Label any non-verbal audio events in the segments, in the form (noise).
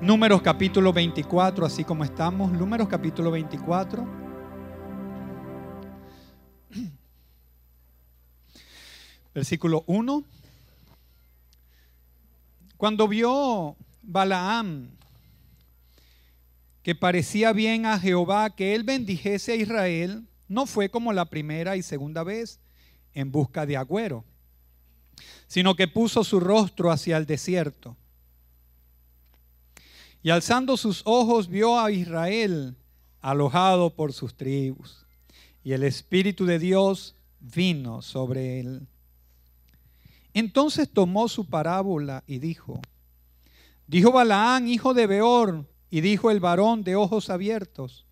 Números capítulo 24, así como estamos. Números capítulo 24. Versículo 1. Cuando vio Balaam que parecía bien a Jehová que él bendijese a Israel, no fue como la primera y segunda vez en busca de agüero, sino que puso su rostro hacia el desierto. Y alzando sus ojos vio a Israel alojado por sus tribus. Y el Espíritu de Dios vino sobre él. Entonces tomó su parábola y dijo, dijo Balaán, hijo de Beor, y dijo el varón de ojos abiertos,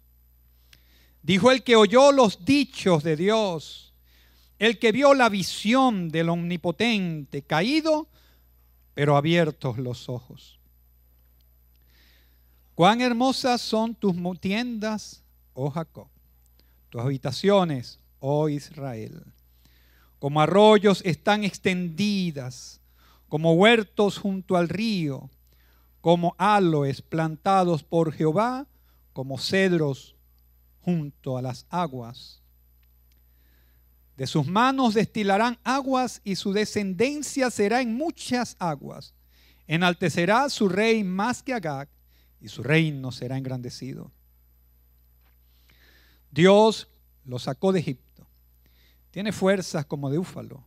dijo el que oyó los dichos de Dios, el que vio la visión del omnipotente, caído, pero abiertos los ojos. Cuán hermosas son tus tiendas, oh Jacob, tus habitaciones, oh Israel. Como arroyos están extendidas, como huertos junto al río, como aloes plantados por Jehová, como cedros junto a las aguas. De sus manos destilarán aguas y su descendencia será en muchas aguas. Enaltecerá su rey más que Agag y su reino será engrandecido. Dios lo sacó de Egipto tiene fuerzas como de úfalo.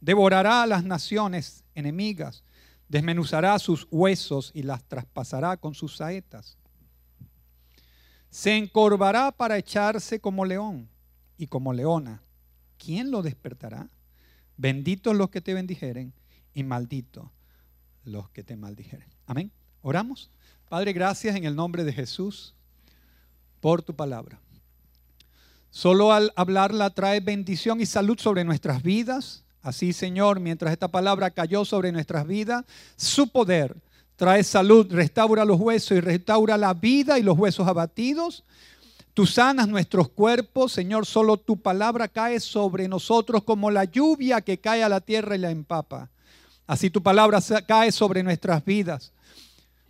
Devorará a las naciones enemigas, desmenuzará sus huesos y las traspasará con sus saetas. Se encorvará para echarse como león y como leona. ¿Quién lo despertará? Benditos los que te bendijeren y malditos los que te maldijeren. Amén. Oramos. Padre, gracias en el nombre de Jesús por tu palabra. Solo al hablarla trae bendición y salud sobre nuestras vidas. Así, Señor, mientras esta palabra cayó sobre nuestras vidas, su poder trae salud, restaura los huesos y restaura la vida y los huesos abatidos. Tú sanas nuestros cuerpos, Señor, solo tu palabra cae sobre nosotros como la lluvia que cae a la tierra y la empapa. Así tu palabra cae sobre nuestras vidas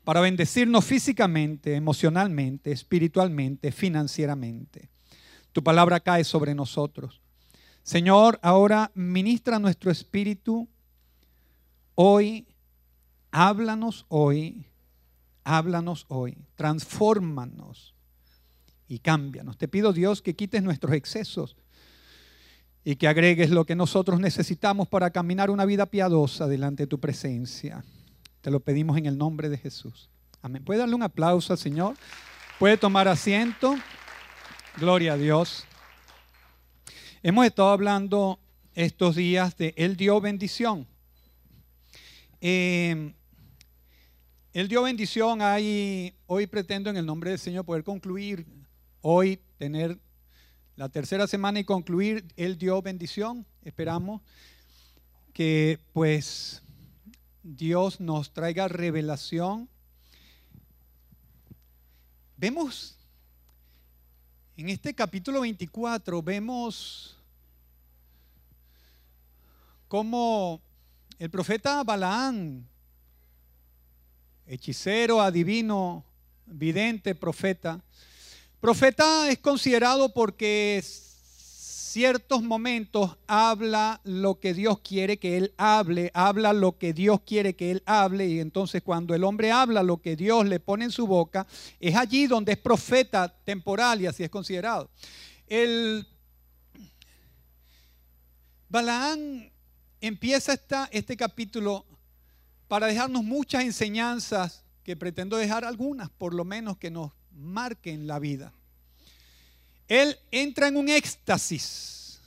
para bendecirnos físicamente, emocionalmente, espiritualmente, financieramente tu palabra cae sobre nosotros. Señor, ahora ministra nuestro espíritu hoy, háblanos hoy, háblanos hoy, transfórmanos y cámbianos. Te pido Dios que quites nuestros excesos y que agregues lo que nosotros necesitamos para caminar una vida piadosa delante de tu presencia. Te lo pedimos en el nombre de Jesús. Amén. ¿Puede darle un aplauso al Señor? ¿Puede tomar asiento? Gloria a Dios. Hemos estado hablando estos días de Él dio bendición. Eh, él dio bendición. Hay, hoy pretendo en el nombre del Señor poder concluir, hoy tener la tercera semana y concluir. Él dio bendición. Esperamos que pues Dios nos traiga revelación. Vemos en este capítulo 24 vemos cómo el profeta Balaán, hechicero, adivino, vidente, profeta, profeta es considerado porque ciertos momentos habla lo que Dios quiere que él hable, habla lo que Dios quiere que él hable y entonces cuando el hombre habla lo que Dios le pone en su boca, es allí donde es profeta temporal y así es considerado. El Balaán empieza esta, este capítulo para dejarnos muchas enseñanzas que pretendo dejar algunas, por lo menos que nos marquen la vida. Él entra en un éxtasis,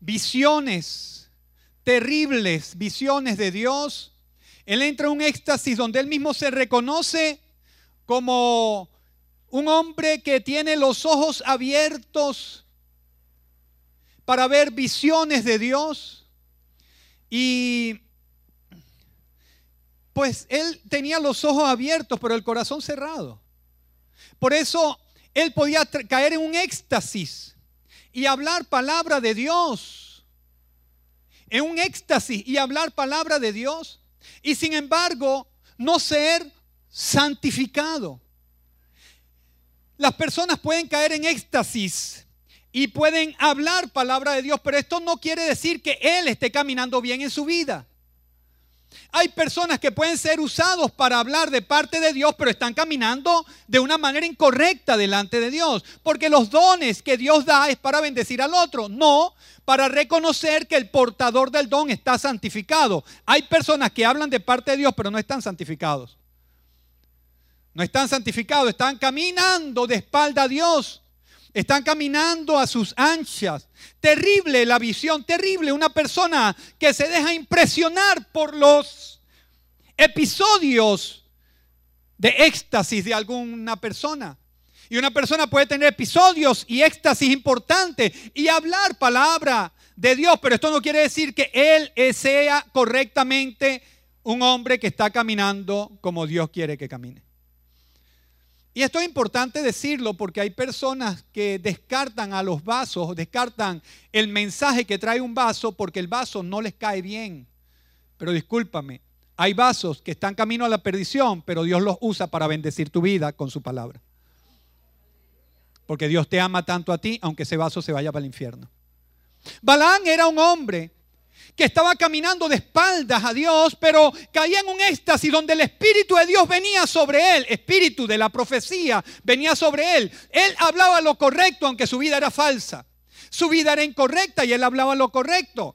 visiones terribles, visiones de Dios. Él entra en un éxtasis donde él mismo se reconoce como un hombre que tiene los ojos abiertos para ver visiones de Dios. Y pues él tenía los ojos abiertos, pero el corazón cerrado. Por eso él podía caer en un éxtasis y hablar palabra de Dios. En un éxtasis y hablar palabra de Dios. Y sin embargo, no ser santificado. Las personas pueden caer en éxtasis y pueden hablar palabra de Dios, pero esto no quiere decir que Él esté caminando bien en su vida. Hay personas que pueden ser usados para hablar de parte de Dios, pero están caminando de una manera incorrecta delante de Dios. Porque los dones que Dios da es para bendecir al otro, no para reconocer que el portador del don está santificado. Hay personas que hablan de parte de Dios, pero no están santificados. No están santificados, están caminando de espalda a Dios. Están caminando a sus anchas. Terrible la visión, terrible. Una persona que se deja impresionar por los episodios de éxtasis de alguna persona. Y una persona puede tener episodios y éxtasis importantes y hablar palabra de Dios, pero esto no quiere decir que él sea correctamente un hombre que está caminando como Dios quiere que camine. Y esto es importante decirlo porque hay personas que descartan a los vasos, descartan el mensaje que trae un vaso porque el vaso no les cae bien. Pero discúlpame, hay vasos que están camino a la perdición, pero Dios los usa para bendecir tu vida con su palabra. Porque Dios te ama tanto a ti, aunque ese vaso se vaya para el infierno. Balán era un hombre que estaba caminando de espaldas a Dios, pero caía en un éxtasis donde el Espíritu de Dios venía sobre él, Espíritu de la profecía venía sobre él. Él hablaba lo correcto, aunque su vida era falsa. Su vida era incorrecta y él hablaba lo correcto.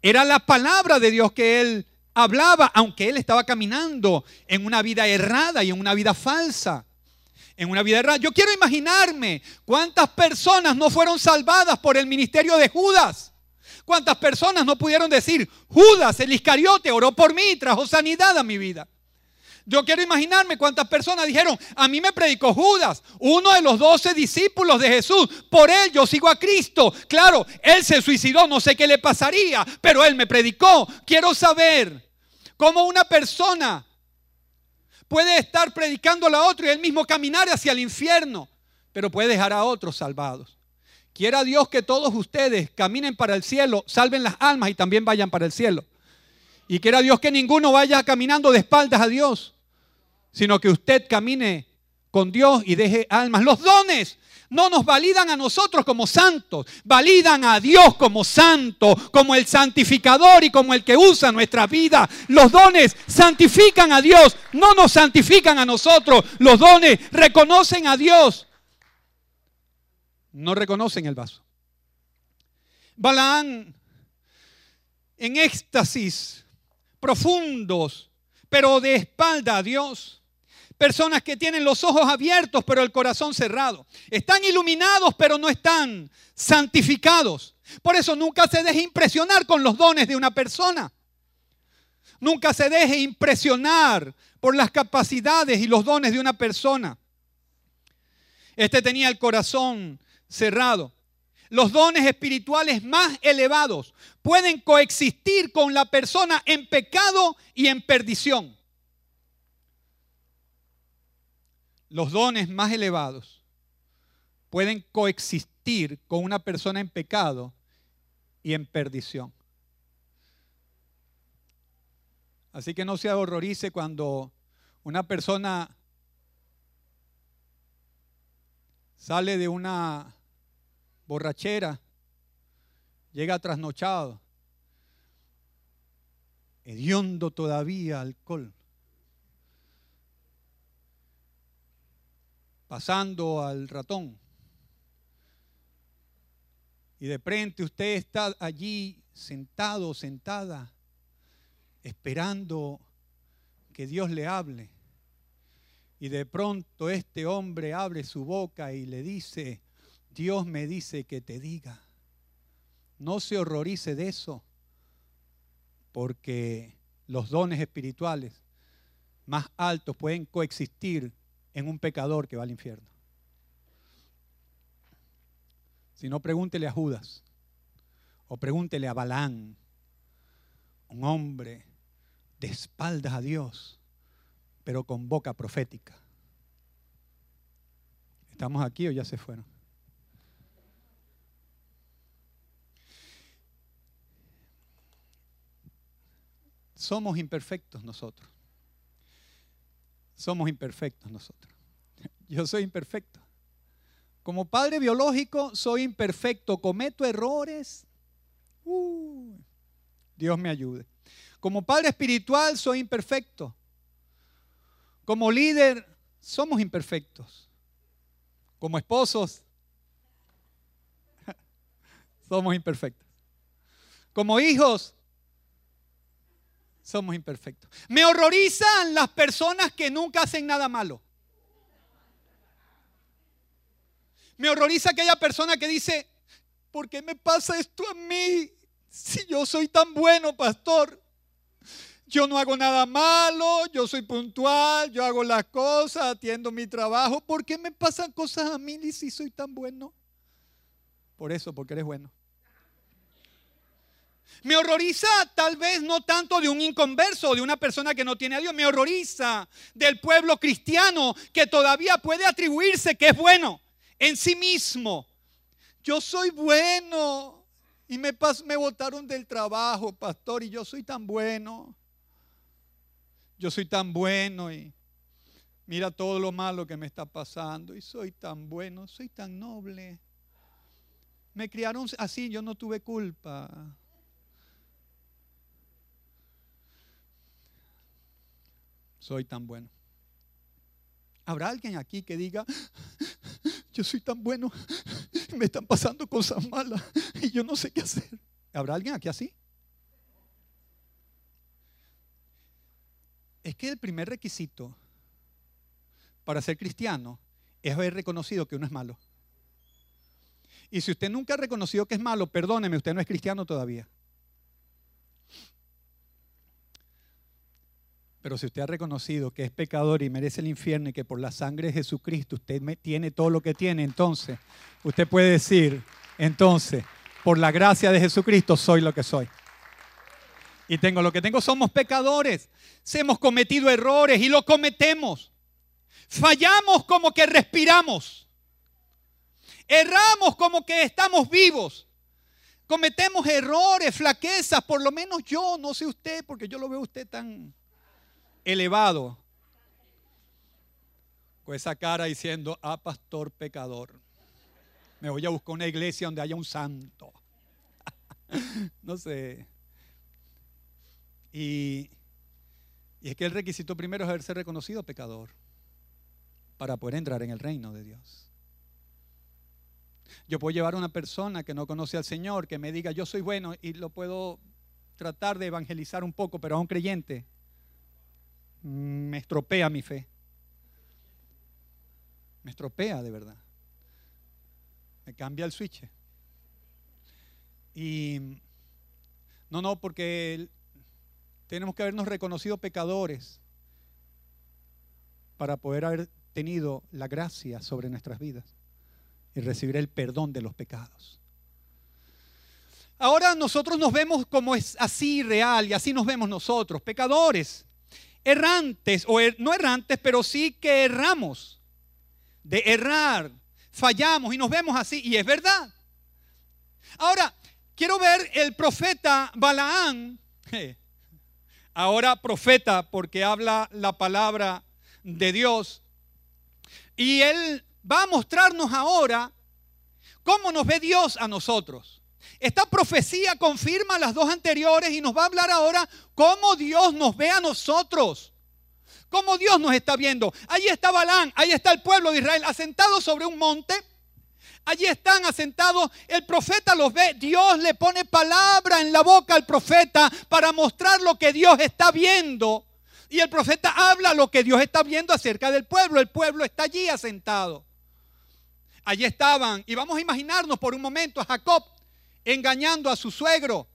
Era la palabra de Dios que él hablaba, aunque él estaba caminando en una vida errada y en una vida falsa. En una vida errada. Yo quiero imaginarme cuántas personas no fueron salvadas por el ministerio de Judas. ¿Cuántas personas no pudieron decir, Judas, el Iscariote, oró por mí y trajo sanidad a mi vida? Yo quiero imaginarme cuántas personas dijeron, a mí me predicó Judas, uno de los doce discípulos de Jesús, por él yo sigo a Cristo. Claro, él se suicidó, no sé qué le pasaría, pero él me predicó. Quiero saber cómo una persona puede estar predicando a la otra y él mismo caminar hacia el infierno, pero puede dejar a otros salvados. Quiera Dios que todos ustedes caminen para el cielo, salven las almas y también vayan para el cielo. Y quiera Dios que ninguno vaya caminando de espaldas a Dios, sino que usted camine con Dios y deje almas. Los dones no nos validan a nosotros como santos, validan a Dios como santo, como el santificador y como el que usa nuestra vida. Los dones santifican a Dios, no nos santifican a nosotros. Los dones reconocen a Dios no reconocen el vaso. Balaán en éxtasis profundos, pero de espalda a Dios. Personas que tienen los ojos abiertos, pero el corazón cerrado. Están iluminados, pero no están santificados. Por eso nunca se deje impresionar con los dones de una persona. Nunca se deje impresionar por las capacidades y los dones de una persona. Este tenía el corazón cerrado. Los dones espirituales más elevados pueden coexistir con la persona en pecado y en perdición. Los dones más elevados pueden coexistir con una persona en pecado y en perdición. Así que no se horrorice cuando una persona sale de una borrachera, llega trasnochado, hediondo todavía alcohol, pasando al ratón. Y de frente usted está allí sentado, sentada, esperando que Dios le hable. Y de pronto este hombre abre su boca y le dice, Dios me dice que te diga. No se horrorice de eso, porque los dones espirituales más altos pueden coexistir en un pecador que va al infierno. Si no, pregúntele a Judas o pregúntele a Balán, un hombre de espaldas a Dios, pero con boca profética. ¿Estamos aquí o ya se fueron? Somos imperfectos nosotros. Somos imperfectos nosotros. (laughs) Yo soy imperfecto. Como padre biológico soy imperfecto, cometo errores. Uh, Dios me ayude. Como padre espiritual soy imperfecto. Como líder somos imperfectos. Como esposos (laughs) somos imperfectos. Como hijos somos imperfectos. Me horrorizan las personas que nunca hacen nada malo. Me horroriza aquella persona que dice, ¿por qué me pasa esto a mí? Si yo soy tan bueno, pastor. Yo no hago nada malo, yo soy puntual, yo hago las cosas, atiendo mi trabajo. ¿Por qué me pasan cosas a mí si soy tan bueno? Por eso, porque eres bueno. Me horroriza tal vez no tanto de un inconverso, de una persona que no tiene a Dios, me horroriza del pueblo cristiano que todavía puede atribuirse que es bueno en sí mismo. Yo soy bueno y me, me botaron del trabajo, pastor, y yo soy tan bueno. Yo soy tan bueno y mira todo lo malo que me está pasando y soy tan bueno, soy tan noble. Me criaron así, yo no tuve culpa. Soy tan bueno. ¿Habrá alguien aquí que diga, yo soy tan bueno, me están pasando cosas malas y yo no sé qué hacer. ¿Habrá alguien aquí así? Es que el primer requisito para ser cristiano es haber reconocido que uno es malo. Y si usted nunca ha reconocido que es malo, perdóneme, usted no es cristiano todavía. Pero si usted ha reconocido que es pecador y merece el infierno y que por la sangre de Jesucristo usted tiene todo lo que tiene, entonces usted puede decir, entonces, por la gracia de Jesucristo soy lo que soy. Y tengo lo que tengo, somos pecadores. Hemos cometido errores y lo cometemos. Fallamos como que respiramos. Erramos como que estamos vivos. Cometemos errores, flaquezas, por lo menos yo, no sé usted, porque yo lo veo usted tan elevado, con esa cara diciendo, ah, pastor pecador, me voy a buscar una iglesia donde haya un santo. (laughs) no sé. Y, y es que el requisito primero es haberse reconocido pecador para poder entrar en el reino de Dios. Yo puedo llevar a una persona que no conoce al Señor, que me diga, yo soy bueno y lo puedo tratar de evangelizar un poco, pero a un creyente me estropea mi fe. Me estropea de verdad. Me cambia el switch. Y no, no, porque tenemos que habernos reconocido pecadores para poder haber tenido la gracia sobre nuestras vidas y recibir el perdón de los pecados. Ahora nosotros nos vemos como es así real y así nos vemos nosotros, pecadores errantes, o er, no errantes, pero sí que erramos. De errar, fallamos y nos vemos así, y es verdad. Ahora, quiero ver el profeta Balaán, ahora profeta porque habla la palabra de Dios, y él va a mostrarnos ahora cómo nos ve Dios a nosotros. Esta profecía confirma las dos anteriores y nos va a hablar ahora cómo Dios nos ve a nosotros. Cómo Dios nos está viendo. Allí está Balán, ahí está el pueblo de Israel asentado sobre un monte. Allí están asentados, el profeta los ve, Dios le pone palabra en la boca al profeta para mostrar lo que Dios está viendo. Y el profeta habla lo que Dios está viendo acerca del pueblo. El pueblo está allí asentado. Allí estaban, y vamos a imaginarnos por un momento a Jacob engañando a su suegro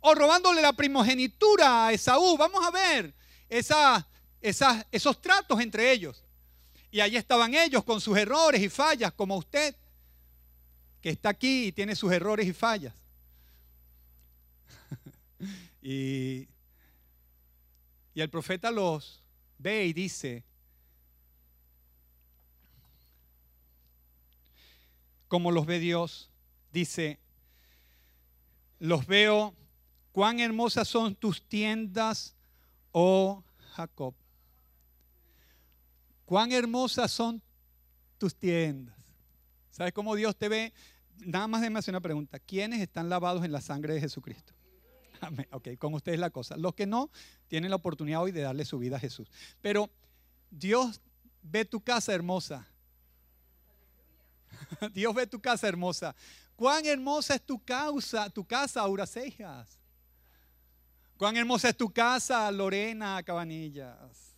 o robándole la primogenitura a Esaú. Vamos a ver esos tratos entre ellos. Y allí estaban ellos con sus errores y fallas, como usted, que está aquí y tiene sus errores y fallas. (laughs) y, y el profeta los ve y dice, como los ve Dios, dice, los veo, cuán hermosas son tus tiendas, oh Jacob. cuán hermosas son tus tiendas. ¿Sabes cómo Dios te ve? Nada más déjame hacer una pregunta. ¿Quiénes están lavados en la sangre de Jesucristo? Amén. Ok, con ustedes la cosa. Los que no, tienen la oportunidad hoy de darle su vida a Jesús. Pero Dios ve tu casa hermosa. (laughs) Dios ve tu casa hermosa. Cuán hermosa es tu causa, tu casa, Auracejas. Cuán hermosa es tu casa, Lorena Cabanillas.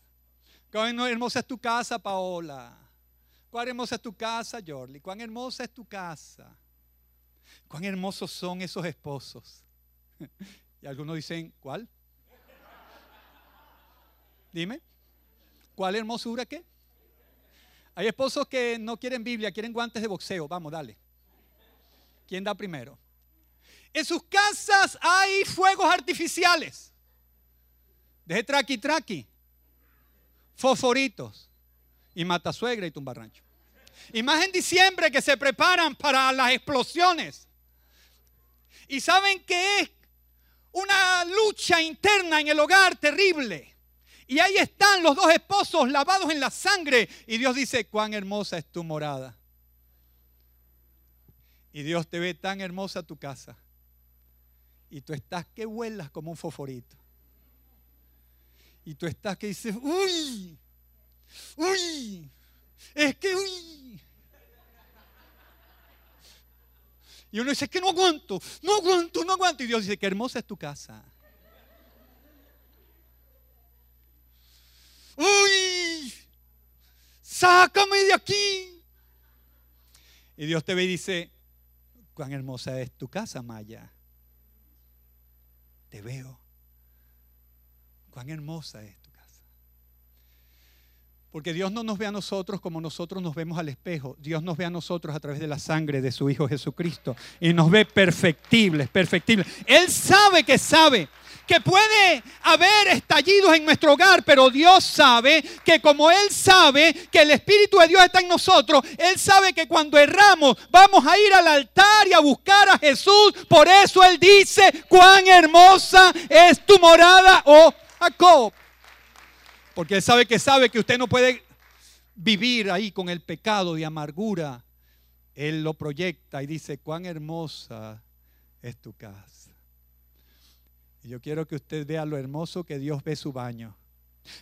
Cuán hermosa es tu casa, Paola. Cuán hermosa es tu casa, Jorli. Cuán hermosa es tu casa. Cuán hermosos son esos esposos. (laughs) Y algunos dicen, ¿cuál? Dime. ¿Cuál hermosura qué? Hay esposos que no quieren Biblia, quieren guantes de boxeo. Vamos, dale. ¿Quién da primero? En sus casas hay fuegos artificiales. Deje traqui traqui. Fosforitos. Y matasuegra y tumbarrancho. Y más en diciembre que se preparan para las explosiones. Y saben que es una lucha interna en el hogar terrible. Y ahí están los dos esposos lavados en la sangre. Y Dios dice, cuán hermosa es tu morada. Y Dios te ve tan hermosa tu casa. Y tú estás que vuelas como un foforito. Y tú estás que dices, uy, uy, es que uy. Y uno dice, que no aguanto, no aguanto, no aguanto. Y Dios dice, qué hermosa es tu casa. ¡Uy! ¡Sácame de aquí! Y Dios te ve y dice, cuán hermosa es tu casa, Maya. Te veo. Cuán hermosa es. Porque Dios no nos ve a nosotros como nosotros nos vemos al espejo. Dios nos ve a nosotros a través de la sangre de su Hijo Jesucristo. Y nos ve perfectibles, perfectibles. Él sabe que sabe que puede haber estallidos en nuestro hogar, pero Dios sabe que como Él sabe que el Espíritu de Dios está en nosotros, Él sabe que cuando erramos vamos a ir al altar y a buscar a Jesús. Por eso Él dice, cuán hermosa es tu morada, oh Jacob. Porque Él sabe que sabe que usted no puede vivir ahí con el pecado de amargura. Él lo proyecta y dice, cuán hermosa es tu casa yo quiero que usted vea lo hermoso que Dios ve su baño.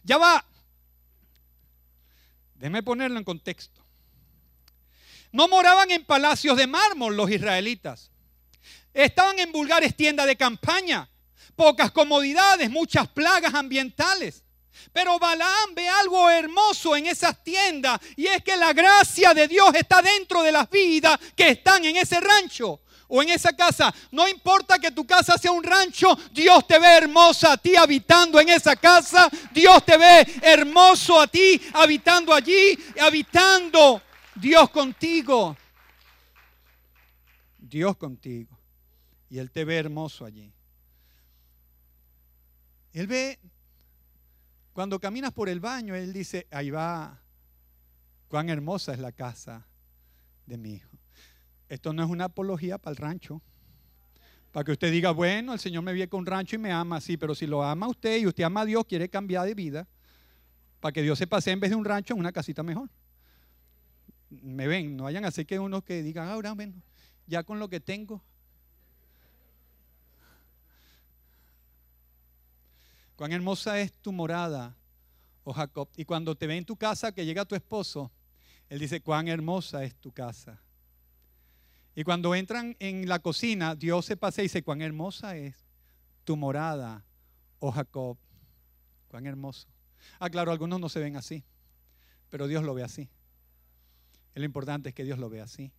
Ya va. Déjeme ponerlo en contexto. No moraban en palacios de mármol los israelitas. Estaban en vulgares tiendas de campaña, pocas comodidades, muchas plagas ambientales. Pero Balaam ve algo hermoso en esas tiendas y es que la gracia de Dios está dentro de las vidas que están en ese rancho o en esa casa. No importa que tu casa sea un rancho, Dios te ve hermosa a ti habitando en esa casa. Dios te ve hermoso a ti habitando allí, habitando Dios contigo. Dios contigo. Y Él te ve hermoso allí. Él ve, cuando caminas por el baño, Él dice, ahí va, cuán hermosa es la casa de mi hijo. Esto no es una apología para el rancho. Para que usted diga, bueno, el Señor me viene con un rancho y me ama, sí, pero si lo ama usted y usted ama a Dios, quiere cambiar de vida, para que Dios se pase en vez de un rancho en una casita mejor. Me ven, no vayan a hacer que uno que diga, ahora, bueno, ya con lo que tengo. Cuán hermosa es tu morada, oh Jacob. Y cuando te ve en tu casa, que llega tu esposo, él dice, cuán hermosa es tu casa. Y cuando entran en la cocina, Dios se pasa y dice, cuán hermosa es tu morada, oh Jacob. Cuán hermoso. Ah, claro, algunos no se ven así, pero Dios lo ve así. Y lo importante es que Dios lo ve así.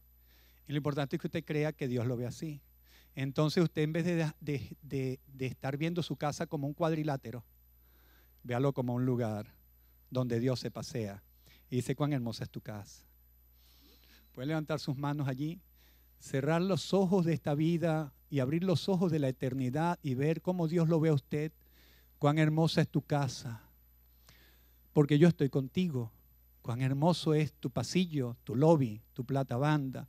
Y lo importante es que usted crea que Dios lo ve así. Entonces usted en vez de, de estar viendo su casa como un cuadrilátero, véalo como un lugar donde Dios se pasea. Y dice, cuán hermosa es tu casa. Puede levantar sus manos allí cerrar los ojos de esta vida y abrir los ojos de la eternidad y ver cómo Dios lo ve a usted, cuán hermosa es tu casa, porque yo estoy contigo, cuán hermoso es tu pasillo, tu lobby, tu plata banda,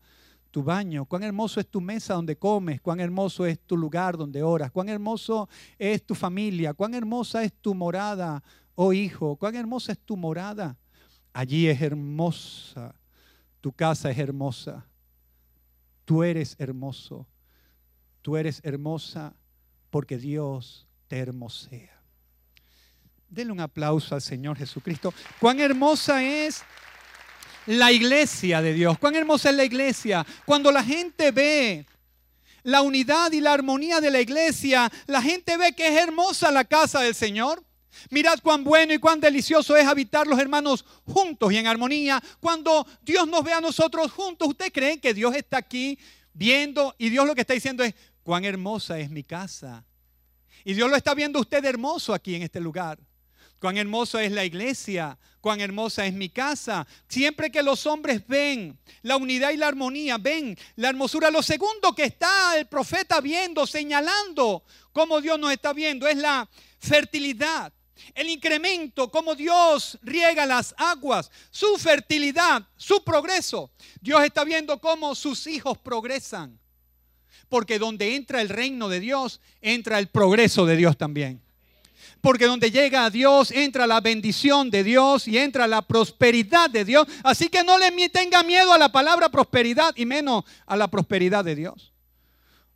tu baño, cuán hermoso es tu mesa donde comes, cuán hermoso es tu lugar donde oras, cuán hermoso es tu familia, cuán hermosa es tu morada, oh hijo, cuán hermosa es tu morada. Allí es hermosa, tu casa es hermosa, tú eres hermoso, tú eres hermosa porque Dios te hermosea. Denle un aplauso al Señor Jesucristo. Cuán hermosa es la iglesia de Dios. Cuán hermosa es la iglesia. Cuando la gente ve la unidad y la armonía de la iglesia, la gente ve que es hermosa la casa del Señor. Mirad cuán bueno y cuán delicioso es habitar los hermanos juntos y en armonía. Cuando Dios nos ve a nosotros juntos, ¿usted cree que Dios está aquí viendo y Dios lo que está diciendo es, cuán hermosa es mi casa? Y Dios lo está viendo usted hermoso aquí en este lugar. Cuán hermosa es la iglesia, cuán hermosa es mi casa. Siempre que los hombres ven la unidad y la armonía, ven la hermosura. Lo segundo que está el profeta viendo, señalando cómo Dios nos está viendo, es la fertilidad. El incremento, cómo Dios riega las aguas, su fertilidad, su progreso. Dios está viendo cómo sus hijos progresan. Porque donde entra el reino de Dios, entra el progreso de Dios también. Porque donde llega a Dios entra la bendición de Dios y entra la prosperidad de Dios. Así que no le tenga miedo a la palabra prosperidad y menos a la prosperidad de Dios.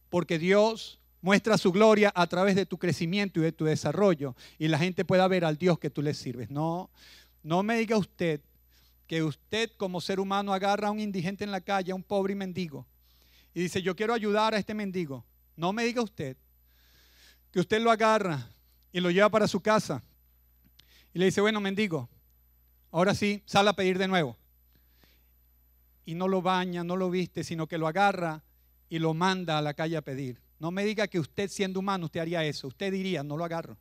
Porque Dios muestra su gloria a través de tu crecimiento y de tu desarrollo y la gente pueda ver al Dios que tú le sirves. No, no me diga usted que usted como ser humano agarra a un indigente en la calle, a un pobre mendigo, y dice, yo quiero ayudar a este mendigo. No me diga usted que usted lo agarra y lo lleva para su casa y le dice, bueno, mendigo, ahora sí, sal a pedir de nuevo. Y no lo baña, no lo viste, sino que lo agarra y lo manda a la calle a pedir. No me diga que usted siendo humano usted haría eso. Usted diría, no lo agarro.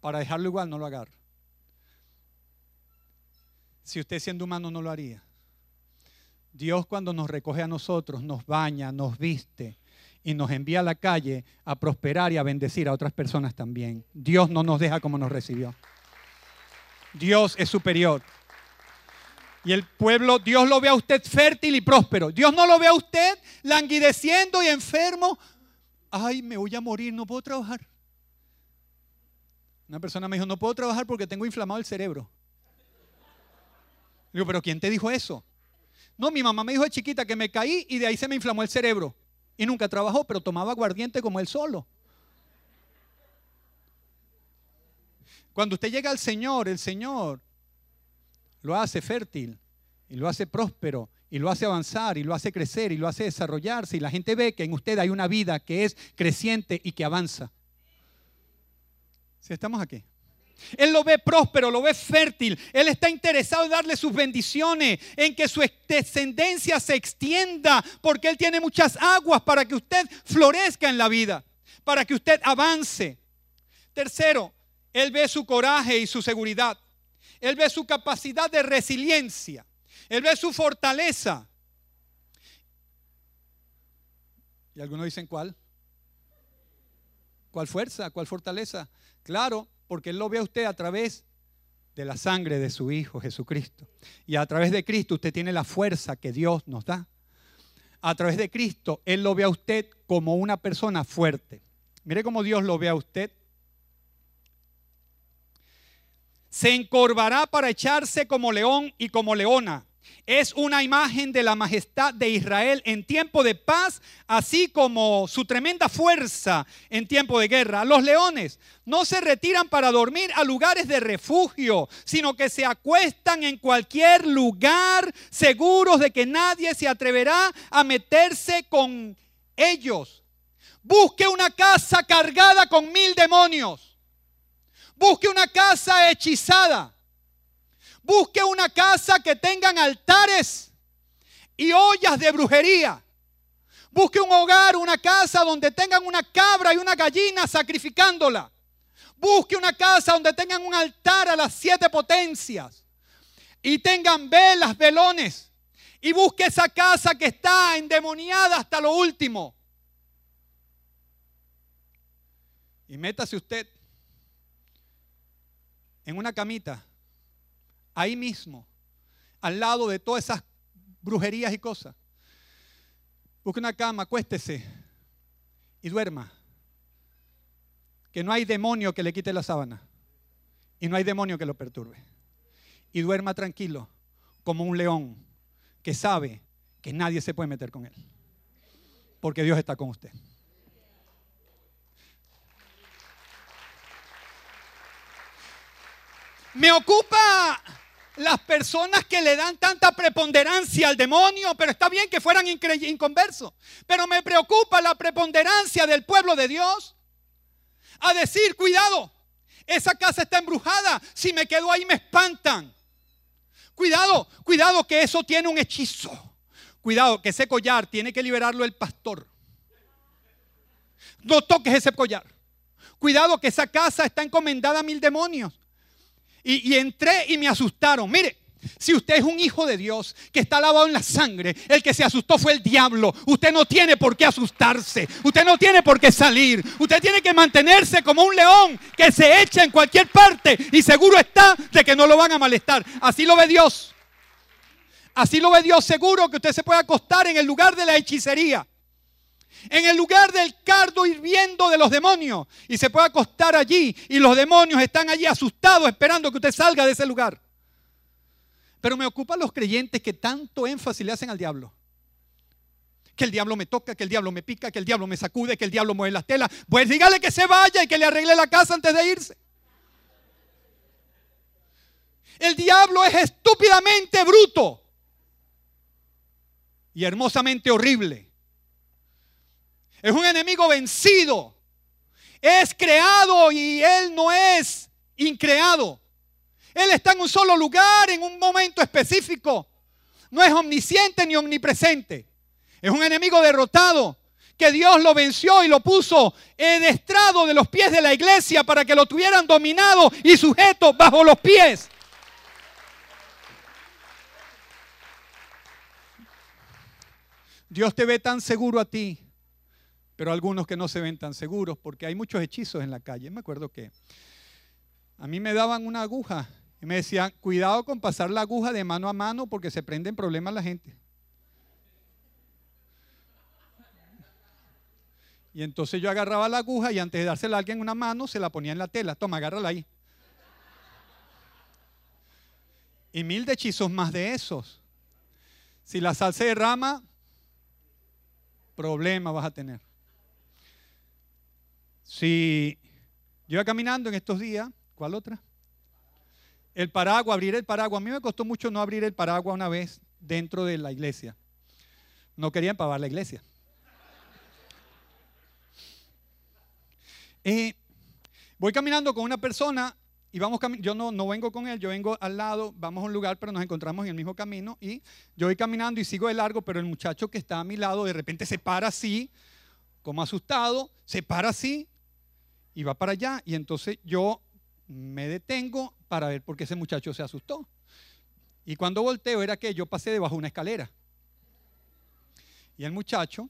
Para dejarlo igual, no lo agarro. Si usted siendo humano no lo haría. Dios cuando nos recoge a nosotros, nos baña, nos viste, y nos envía a la calle a prosperar y a bendecir a otras personas también. Dios no nos deja como nos recibió. Dios es superior. Y el pueblo, Dios lo ve a usted fértil y próspero. Dios no lo ve a usted languideciendo y enfermo. Ay, me voy a morir, no puedo trabajar. Una persona me dijo, no puedo trabajar porque tengo inflamado el cerebro. Digo, pero ¿quién te dijo eso? No, mi mamá me dijo de chiquita que me caí y de ahí se me inflamó el cerebro. Y nunca trabajó, pero tomaba aguardiente como él solo. Cuando usted llega al Señor, el Señor lo hace fértil y lo hace próspero y lo hace avanzar y lo hace crecer y lo hace desarrollarse y la gente ve que en usted hay una vida que es creciente y que avanza. Si estamos aquí. Él lo ve próspero, lo ve fértil. Él está interesado en darle sus bendiciones, en que su descendencia se extienda, porque Él tiene muchas aguas para que usted florezca en la vida, para que usted avance. Tercero, Él ve su coraje y su seguridad. Él ve su capacidad de resiliencia. Él ve su fortaleza. ¿Y algunos dicen cuál? ¿Cuál fuerza? ¿Cuál fortaleza? Claro, porque Él lo ve a usted a través de la sangre de su Hijo Jesucristo. Y a través de Cristo usted tiene la fuerza que Dios nos da. A través de Cristo Él lo ve a usted como una persona fuerte. Mire cómo Dios lo ve a usted. Se encorvará para echarse como león y como leona es una imagen de la majestad de Israel en tiempo de paz, así como su tremenda fuerza en tiempo de guerra. Los leones no se retiran para dormir a lugares de refugio, sino que se acuestan en cualquier lugar seguros de que nadie se atreverá a meterse con ellos. Busque una casa cargada con mil demonios. Busque una casa hechizada Busque una casa que tengan altares y ollas de brujería. Busque un hogar, una casa donde tengan una cabra y una gallina sacrificándola. Busque una casa donde tengan un altar a las siete potencias y tengan velas, velones. Y busque esa casa que está endemoniada hasta lo último. Y métase usted en una camita ahí mismo, al lado de todas esas brujerías y cosas. Busque una cama, acuéstese y duerma. Que no hay demonio que le quite la sábana. Y no hay demonio que lo perturbe. Y duerma tranquilo. como un león que sabe que nadie se puede meter con él. Porque Dios está con usted. Me ocupa las personas que le dan tanta preponderancia al demonio, pero está bien que fueran inconversos. Pero me preocupa la preponderancia del pueblo de Dios a decir, cuidado, esa casa está embrujada, si me quedo ahí me espantan. Cuidado, cuidado que eso tiene un hechizo. Cuidado que ese collar tiene que liberarlo el pastor. No toques ese collar. Cuidado que esa casa está encomendada a mil demonios. Y, entré y me asustaron. Mire, si usted es un hijo de Dios que está lavado en la sangre, el que se asustó fue el diablo. Usted no tiene por qué asustarse. Usted no tiene por qué salir. Usted tiene que mantenerse como un león que se echa en cualquier parte y seguro está de que no lo van a molestar. Así lo ve Dios. Así lo ve Dios seguro que usted se puede acostar en el lugar de la hechicería en el lugar del cardo hirviendo de los demonios y se puede acostar allí y los demonios están allí asustados esperando que usted salga de ese lugar. Pero me ocupan los creyentes que tanto énfasis le hacen al diablo. Que el diablo me toca, que el diablo me pica, que el diablo me sacude, que el diablo mueve las telas. Pues dígale que se vaya y que le arregle la casa antes de irse. El diablo es estúpidamente bruto y hermosamente horrible. Es un enemigo vencido. Es creado y Él no es increado. Él está en un solo lugar, en un momento específico. No es omnisciente ni omnipresente. Es un enemigo derrotado que Dios lo venció y lo puso en estrado de los pies de la iglesia para que lo tuvieran dominado y sujeto bajo los pies. Dios te ve tan seguro a ti pero algunos que no se ven tan seguros porque hay muchos hechizos en la calle. Me acuerdo que a mí me daban una aguja y me decían, cuidado con pasar la aguja de mano a mano porque se prenden problemas la gente. Y entonces yo agarraba la aguja y antes de dársela a alguien en una mano, se la ponía en la tela. Toma, agárrala ahí. Y mil de hechizos más de esos. Si la sal se derrama, problema vas a tener. Si yo iba caminando en estos días, ¿cuál otra? El paraguas, abrir el paraguas. A mí me costó mucho no abrir el paraguas una vez dentro de la iglesia. No quería empavar la iglesia. Eh, voy caminando con una persona y vamos yo no, no vengo con él, yo vengo al lado, vamos a un lugar, pero nos encontramos en el mismo camino y yo voy caminando y sigo de largo, pero el muchacho que está a mi lado de repente se para así, como asustado, se para así y va para allá. Y entonces yo me detengo para ver por qué ese muchacho se asustó. Y cuando volteo era que yo pasé debajo de una escalera. Y el muchacho,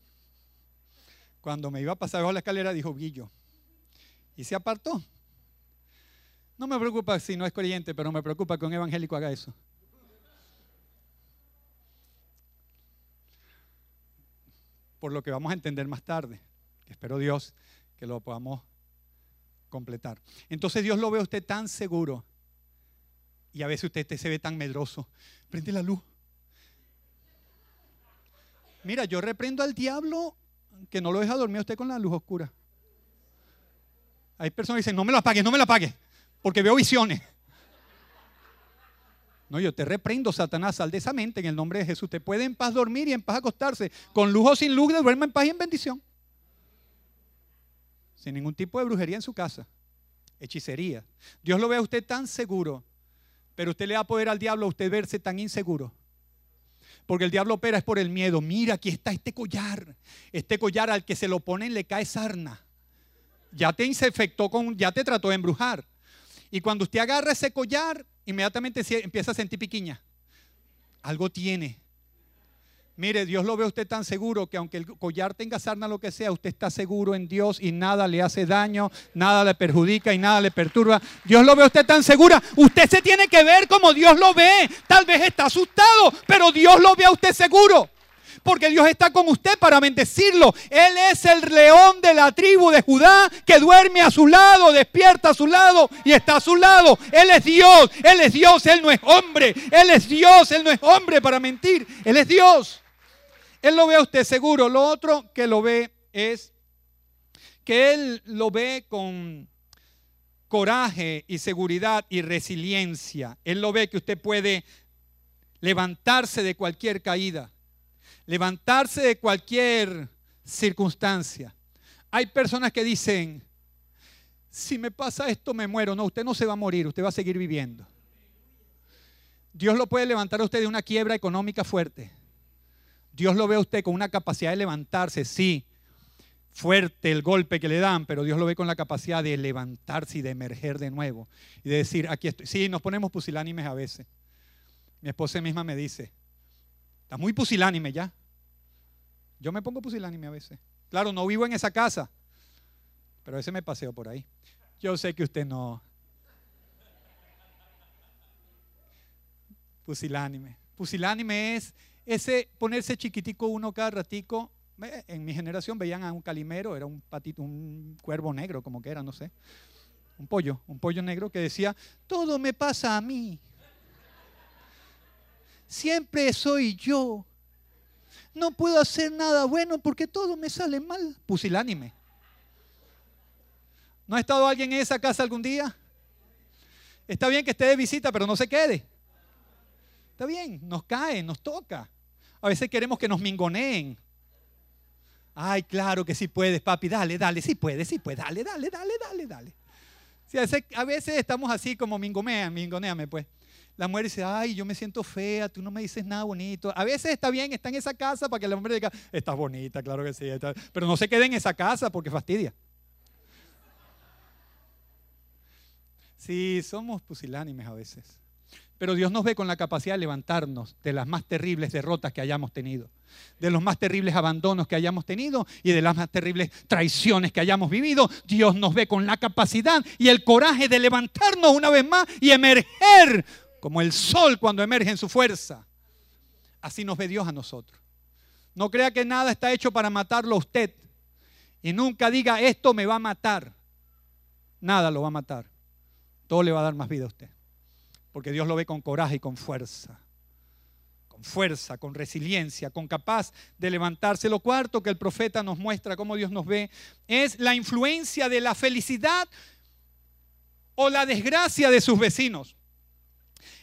cuando me iba a pasar debajo de la escalera, dijo, Guillo. Y se apartó. No me preocupa si no es creyente, pero me preocupa que un evangélico haga eso. Por lo que vamos a entender más tarde. Espero Dios que lo podamos completar. Entonces Dios lo ve a usted tan seguro y a veces usted se ve tan medroso. Prende la luz. Mira, yo reprendo al diablo que no lo deja dormir a usted con la luz oscura. Hay personas que dicen, no me lo apagues, no me lo apagues, porque veo visiones. No, yo te reprendo, Satanás, sal de esa mente en el nombre de Jesús. Usted puede en paz dormir y en paz acostarse. Con luz o sin luz, duerma en paz y en bendición sin ningún tipo de brujería en su casa, hechicería. Dios lo ve a usted tan seguro, pero usted le da poder al diablo a usted verse tan inseguro. Porque el diablo opera es por el miedo. Mira, aquí está este collar. Este collar al que se lo ponen le cae sarna. Ya te infectó con, ya te trató de embrujar. Y cuando usted agarra ese collar, inmediatamente empieza a sentir piquiña. Algo tiene. Mire, Dios lo ve a usted tan seguro que aunque el collar tenga sarna, lo que sea, usted está seguro en Dios y nada le hace daño, nada le perjudica y nada le perturba. Dios lo ve a usted tan segura. Usted se tiene que ver como Dios lo ve. Tal vez está asustado, pero Dios lo ve a usted seguro. porque Dios está con usted para bendecirlo. Él es el león de la tribu de Judá que duerme a su lado, despierta a su lado y está a su lado. Él es Dios, Él es Dios, Él no es hombre. Él es Dios, Él no es hombre para mentir. Él es Dios. Él lo ve a usted seguro. Lo otro que lo ve es que Él lo ve con coraje y seguridad y resiliencia. Él lo ve que usted puede levantarse de cualquier caída, levantarse de cualquier circunstancia. Hay personas que dicen, si me pasa esto me muero. No, usted no se va a morir, usted va a seguir viviendo. Dios lo puede levantar a usted de una quiebra económica fuerte. Dios lo ve a usted con una capacidad de levantarse, sí, fuerte el golpe que le dan, pero Dios lo ve con la capacidad de levantarse y de emerger de nuevo. Y de decir, aquí estoy. Sí, nos ponemos pusilánimes a veces. Mi esposa misma me dice, está muy pusilánime ya. Yo me pongo pusilánime a veces. Claro, no vivo en esa casa, pero a veces me paseo por ahí. Yo sé que usted no. Pusilánime. Pusilánime es ese ponerse chiquitico uno cada ratico en mi generación veían a un calimero, era un patito, un cuervo negro, como que era, no sé. Un pollo, un pollo negro que decía, todo me pasa a mí. Siempre soy yo. No puedo hacer nada bueno porque todo me sale mal. Pusilánime. ¿No ha estado alguien en esa casa algún día? Está bien que esté de visita, pero no se quede. Está bien, nos cae, nos toca. A veces queremos que nos mingoneen. Ay, claro que sí puedes, papi, dale, dale, sí puedes, sí puedes, dale, dale, dale, dale, dale. a, veces, estamos así como mingomean, mingoneame pues. La mujer dice, ay, yo me siento fea, tú no me dices nada bonito. A veces está bien, está en esa casa para que la mujer diga, estás bonita, claro que sí, pero no se quede en esa casa porque fastidia. Sí, somos pusilánimes a veces. Pero Dios nos ve con la capacidad de levantarnos de las más terribles derrotas que hayamos tenido, de los más terribles abandonos que hayamos tenido y de las más terribles traiciones que hayamos vivido. Dios nos ve con la capacidad y el coraje de levantarnos una vez más y emerger como el sol cuando emerge en su fuerza. Así nos ve Dios a nosotros. No crea que nada está hecho para matarlo a usted. Y nunca diga, esto me va a matar. Nada lo va a matar. Todo le va a dar más vida a usted porque Dios lo ve con coraje y con fuerza. Con fuerza, con resiliencia, con capaz de levantarse. Lo cuarto que el profeta nos muestra cómo Dios nos ve es la influencia de la felicidad o la desgracia de sus vecinos.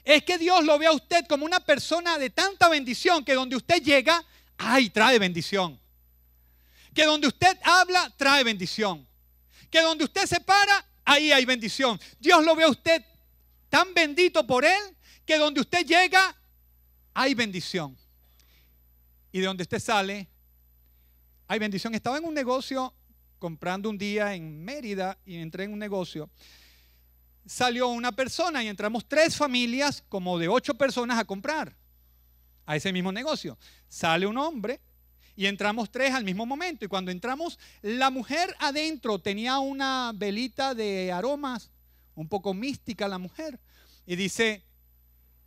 Es que Dios lo ve a usted como una persona de tanta bendición que donde usted llega, ay, trae bendición. Que donde usted habla, trae bendición. Que donde usted se para, ahí hay bendición. Dios lo ve a usted tan bendito por Él que donde usted llega hay bendición. Y de donde usted sale hay bendición. Estaba en un negocio comprando un día en Mérida y entré en un negocio. Salió una persona y entramos tres familias como de ocho personas a comprar a ese mismo negocio. Sale un hombre y entramos tres al mismo momento. Y cuando entramos, la mujer adentro tenía una velita de aromas un poco mística la mujer. Y dice,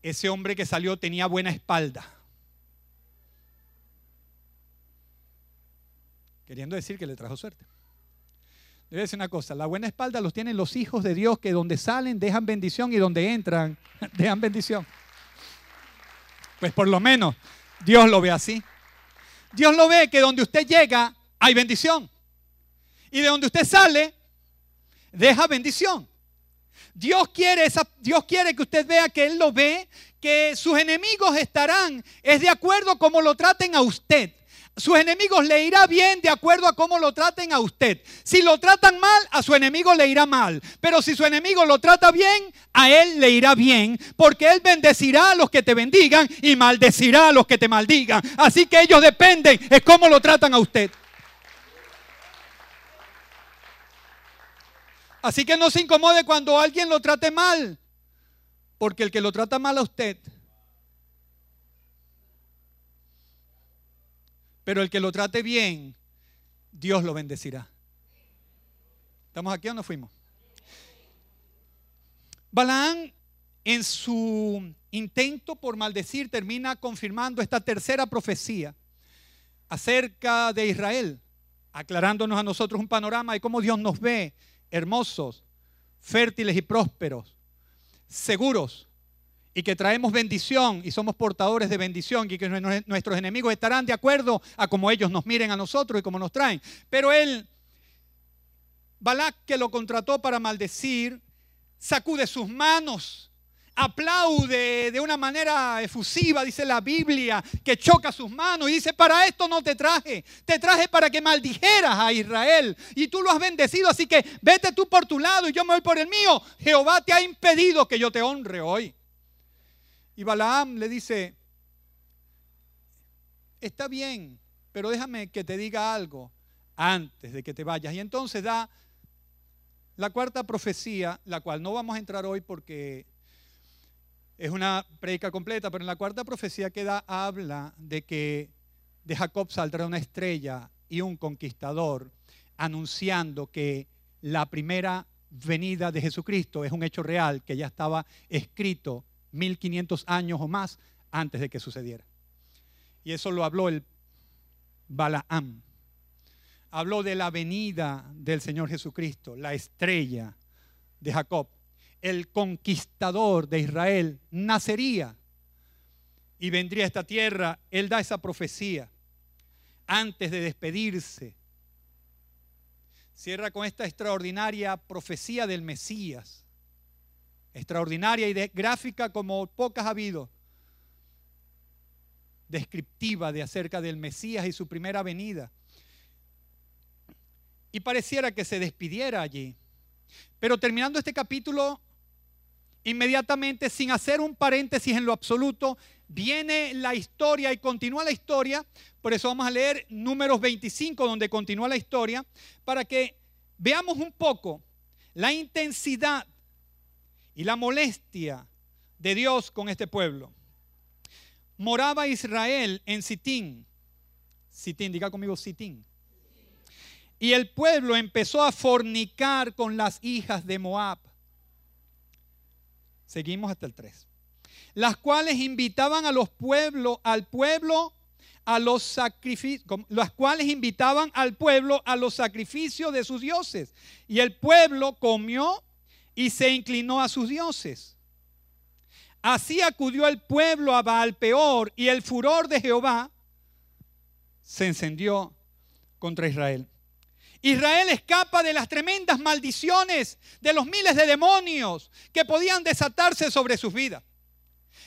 ese hombre que salió tenía buena espalda. Queriendo decir que le trajo suerte. Debe decir una cosa, la buena espalda los tienen los hijos de Dios que donde salen dejan bendición y donde entran (laughs) dejan bendición. Pues por lo menos Dios lo ve así. Dios lo ve que donde usted llega hay bendición. Y de donde usted sale, deja bendición. Dios quiere, que usted vea que Él lo ve, que sus enemigos estarán, es de acuerdo a cómo lo traten a usted. Sus enemigos le irá bien de acuerdo a cómo lo traten a usted. Si lo tratan mal, a su enemigo le irá mal. Pero si su enemigo lo trata bien, a él le irá bien. Porque él bendecirá a los que te bendigan y maldecirá a los que te maldigan. Así que ellos dependen, es cómo lo tratan a usted. Así que no se incomode cuando alguien lo trate mal, porque el que lo trata mal a usted, pero el que lo trate bien, Dios lo bendecirá. ¿Estamos aquí o no fuimos? Balaán en su intento por maldecir termina confirmando esta tercera profecía acerca de Israel, aclarándonos a nosotros un panorama de cómo Dios nos ve hermosos, fértiles y prósperos, seguros, y que traemos bendición y somos portadores de bendición y que nuestros enemigos estarán de acuerdo a cómo ellos nos miren a nosotros y cómo nos traen. Pero él, Balak que lo contrató para maldecir, sacude sus manos aplaude de una manera efusiva, dice la Biblia, que choca sus manos y dice, para esto no te traje, te traje para que maldijeras a Israel y tú lo has bendecido, así que vete tú por tu lado y yo me voy por el mío. Jehová te ha impedido que yo te honre hoy. Y Balaam le dice, está bien, pero déjame que te diga algo antes de que te vayas. Y entonces da la cuarta profecía, la cual no vamos a entrar hoy porque es una predica completa, pero en la cuarta profecía que da habla de que de Jacob saldrá una estrella y un conquistador, anunciando que la primera venida de Jesucristo es un hecho real que ya estaba escrito 1500 años o más antes de que sucediera. Y eso lo habló el Balaam. Habló de la venida del Señor Jesucristo, la estrella de Jacob el conquistador de Israel, nacería y vendría a esta tierra. Él da esa profecía antes de despedirse. Cierra con esta extraordinaria profecía del Mesías. Extraordinaria y gráfica como pocas ha habido. Descriptiva de acerca del Mesías y su primera venida. Y pareciera que se despidiera allí. Pero terminando este capítulo, inmediatamente, sin hacer un paréntesis en lo absoluto, viene la historia y continúa la historia. Por eso vamos a leer números 25, donde continúa la historia, para que veamos un poco la intensidad y la molestia de Dios con este pueblo. Moraba Israel en Sitín. Sitín, diga conmigo Sitín. Y el pueblo empezó a fornicar con las hijas de Moab Seguimos hasta el 3. Las cuales invitaban a los pueblos, al pueblo a los sacrificios, las cuales invitaban al pueblo a los sacrificios de sus dioses. Y el pueblo comió y se inclinó a sus dioses. Así acudió el pueblo a Baal peor y el furor de Jehová se encendió contra Israel. Israel escapa de las tremendas maldiciones de los miles de demonios que podían desatarse sobre sus vidas.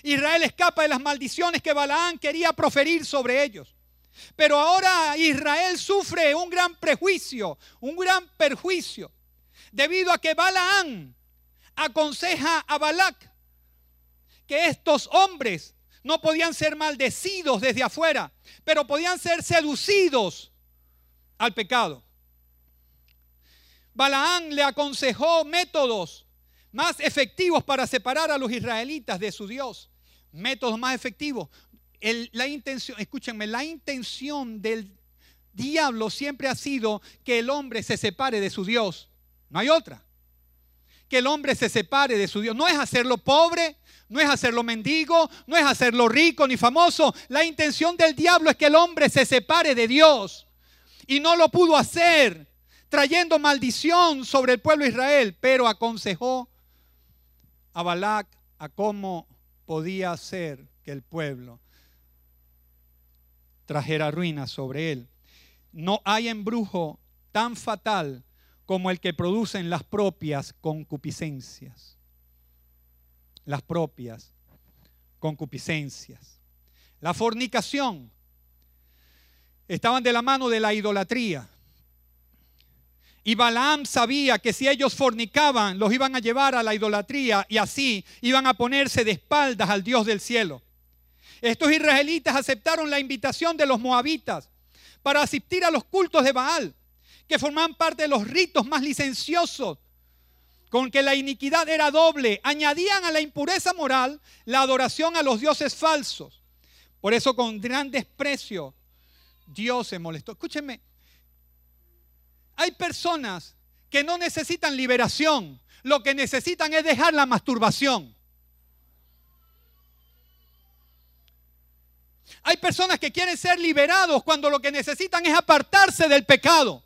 Israel escapa de las maldiciones que Balaán quería proferir sobre ellos. Pero ahora Israel sufre un gran prejuicio, un gran perjuicio, debido a que Balaán aconseja a Balac que estos hombres no podían ser maldecidos desde afuera, pero podían ser seducidos al pecado. Balaán le aconsejó métodos más efectivos para separar a los israelitas de su Dios. Métodos más efectivos. la intención, escúchenme, la intención del diablo siempre ha sido que el hombre se separe de su Dios. No hay otra. Que el hombre se separe de su Dios. No es hacerlo pobre, no es hacerlo mendigo, no es hacerlo rico ni famoso. La intención del diablo es que el hombre se separe de Dios. Y no lo pudo hacer trayendo maldición sobre el pueblo de Israel, pero aconsejó a Balac a cómo podía hacer que el pueblo trajera ruina sobre él. No hay embrujo tan fatal como el que producen las propias concupiscencias. Las propias concupiscencias. La fornicación estaban de la mano de la idolatría. Y Balaam sabía que si ellos fornicaban, los iban a llevar a la idolatría y así iban a ponerse de espaldas al Dios del cielo. Estos israelitas aceptaron la invitación de los moabitas para asistir a los cultos de Baal, que formaban parte de los ritos más licenciosos, con que la iniquidad era doble. Añadían a la impureza moral la adoración a los dioses falsos. Por eso con gran desprecio Dios se molestó. Escúchenme, hay personas que no necesitan liberación, lo que necesitan es dejar la masturbación. Hay personas que quieren ser liberados cuando lo que necesitan es apartarse del pecado.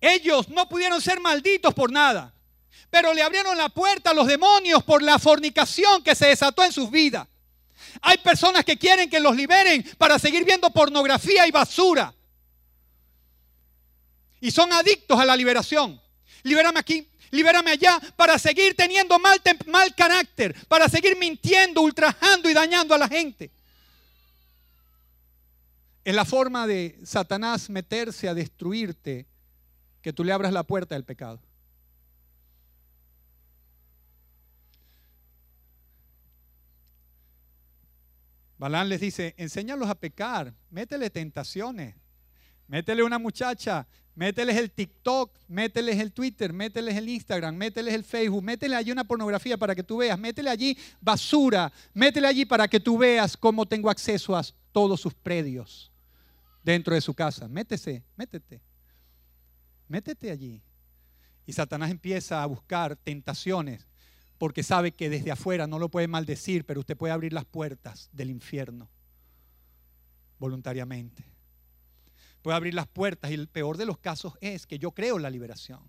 Ellos no pudieron ser malditos por nada, pero le abrieron la puerta a los demonios por la fornicación que se desató en sus vidas. Hay personas que quieren que los liberen para seguir viendo pornografía y basura. Y son adictos a la liberación. Libérame aquí, libérame allá, para seguir teniendo mal, mal carácter, para seguir mintiendo, ultrajando y dañando a la gente. Es la forma de Satanás meterse a destruirte que tú le abras la puerta del pecado. Balán les dice, enséñalos a pecar, métele tentaciones, métele una muchacha, mételes el TikTok, mételes el Twitter, mételes el Instagram, mételes el Facebook, métele allí una pornografía para que tú veas, métele allí basura, métele allí para que tú veas cómo tengo acceso a todos sus predios dentro de su casa. Métese, métete. Métete allí. Y Satanás empieza a buscar tentaciones porque sabe que desde afuera no lo puede maldecir, pero usted puede abrir las puertas del infierno voluntariamente. Puede abrir las puertas y el peor de los casos es que yo creo en la liberación.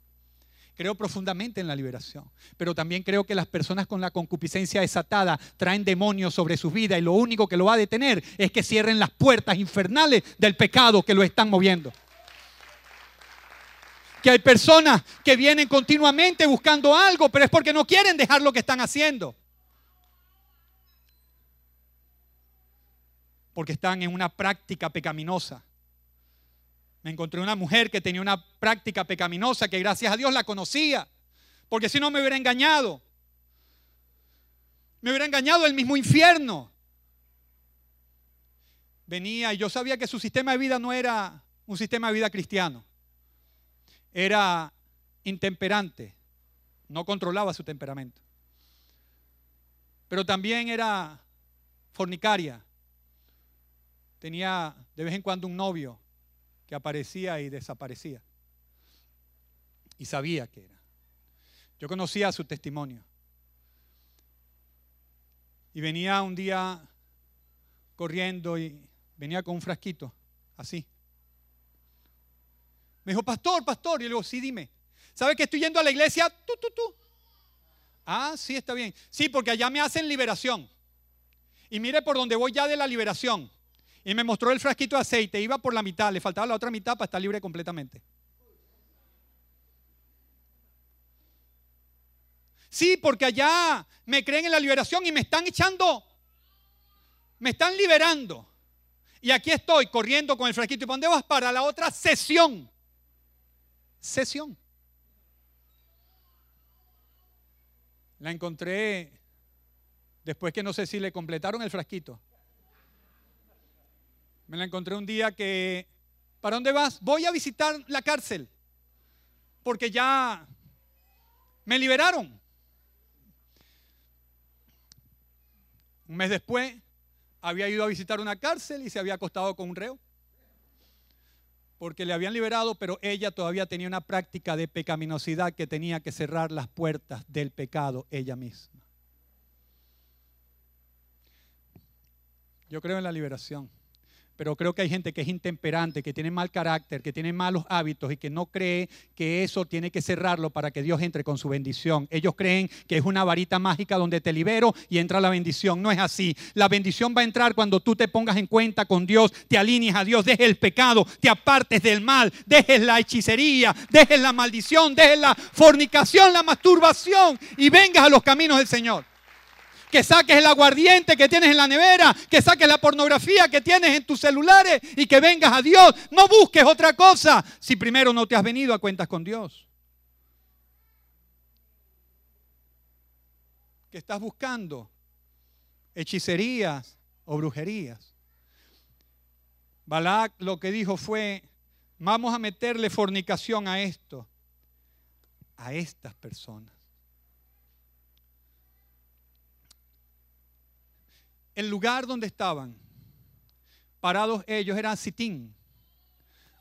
Creo profundamente en la liberación, pero también creo que las personas con la concupiscencia desatada traen demonios sobre su vida y lo único que lo va a detener es que cierren las puertas infernales del pecado que lo están moviendo que hay personas que vienen continuamente buscando algo, pero es porque no quieren dejar lo que están haciendo. Porque están en una práctica pecaminosa. Me encontré una mujer que tenía una práctica pecaminosa que gracias a Dios la conocía. Porque si no me hubiera engañado. Me hubiera engañado el mismo infierno. Venía y yo sabía que su sistema de vida no era un sistema de vida cristiano era intemperante, no controlaba su temperamento. Pero también era fornicaria. Tenía de vez en cuando un novio que aparecía y desaparecía. Y sabía que era. Yo conocía su testimonio. Y venía un día corriendo y venía con un frasquito, así. Me dijo, pastor, pastor. Y le digo, sí, dime. ¿Sabe que estoy yendo a la iglesia? Tú, tú, tú. Ah, sí, está bien. Sí, porque allá me hacen liberación. Y mire por donde voy ya de la liberación. Y me mostró el frasquito de aceite. Iba por la mitad, le faltaba la otra mitad para estar libre completamente. Sí, porque allá me creen en la liberación y me están echando, me están liberando. Y aquí estoy corriendo con el frasquito. ¿Y para dónde vas? Para la otra sesión sesión. La encontré después que no sé si le completaron el frasquito. Me la encontré un día que, ¿para dónde vas? Voy a visitar la cárcel, porque ya me liberaron. Un mes después había ido a visitar una cárcel y se había acostado con un reo porque le habían liberado, pero ella todavía tenía una práctica de pecaminosidad que tenía que cerrar las puertas del pecado ella misma. Yo creo en la liberación pero creo que hay gente que es intemperante, que tiene mal carácter, que tiene malos hábitos y que no cree que eso tiene que cerrarlo para que Dios entre con su bendición. Ellos creen que es una varita mágica donde te libero y entra la bendición. No es así. La bendición va a entrar cuando tú te pongas en cuenta con Dios, te alinees a Dios, dejes el pecado, te apartes del mal, dejes la hechicería, dejes la maldición, dejes la fornicación, la masturbación y vengas a los caminos del Señor que saques el aguardiente que tienes en la nevera, que saques la pornografía que tienes en tus celulares y que vengas a Dios. No busques otra cosa si primero no te has venido a cuentas con Dios. ¿Qué estás buscando? Hechicerías o brujerías. Balak lo que dijo fue, vamos a meterle fornicación a esto, a estas personas. El lugar donde estaban parados ellos era Sitín,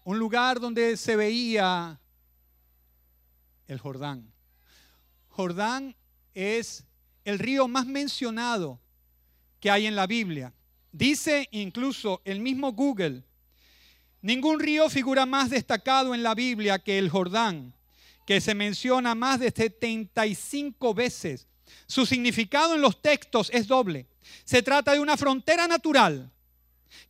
un lugar donde se veía el Jordán. Jordán es el río más mencionado que hay en la Biblia. Dice incluso el mismo Google, ningún río figura más destacado en la Biblia que el Jordán, que se menciona más de 75 veces. Su significado en los textos es doble. Se trata de una frontera natural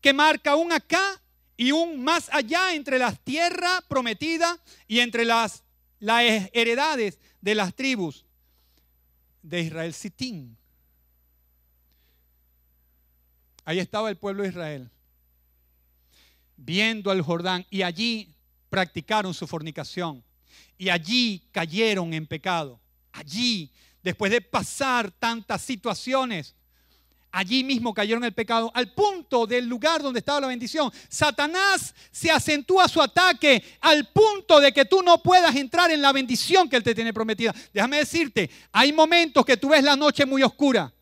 que marca un acá y un más allá entre la tierra prometida y entre las, las heredades de las tribus de Israel Sitín. Ahí estaba el pueblo de Israel, viendo al Jordán, y allí practicaron su fornicación, y allí cayeron en pecado. Allí, después de pasar tantas situaciones, allí mismo cayeron el pecado, al punto del lugar donde estaba la bendición. Satanás se acentúa su ataque al punto de que tú no puedas entrar en la bendición que Él te tiene prometida. Déjame decirte, hay momentos que tú ves la noche muy oscura.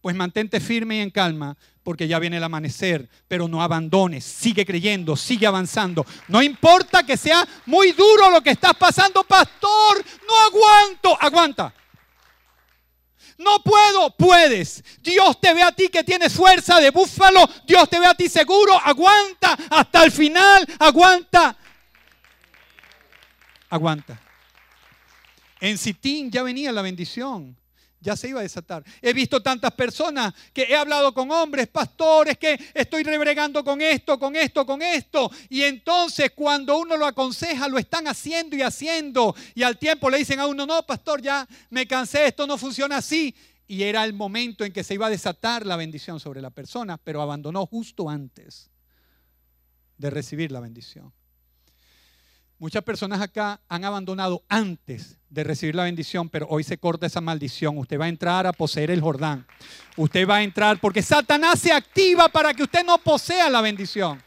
Pues mantente firme y en calma, porque ya viene el amanecer, pero no abandones, sigue creyendo, sigue avanzando. No importa que sea muy duro lo que estás pasando, pastor, no aguanto, aguanta. No puedo, puedes. Dios te ve a ti que tienes fuerza de búfalo, Dios te ve a ti seguro, aguanta hasta el final, aguanta. Aguanta. En Sitín ya venía la bendición ya se iba a desatar. He visto tantas personas que he hablado con hombres, pastores, que estoy rebregando con esto, con esto, con esto. Y entonces cuando uno lo aconseja, lo están haciendo y haciendo. Y al tiempo le dicen a uno, no, pastor, ya me cansé, esto no funciona así. Y era el momento en que se iba a desatar la bendición sobre la persona, pero abandonó justo antes de recibir la bendición. Muchas personas acá han abandonado antes de recibir la bendición, pero hoy se corta esa maldición. Usted va a entrar a poseer el Jordán. Usted va a entrar porque Satanás se activa para que usted no posea la bendición.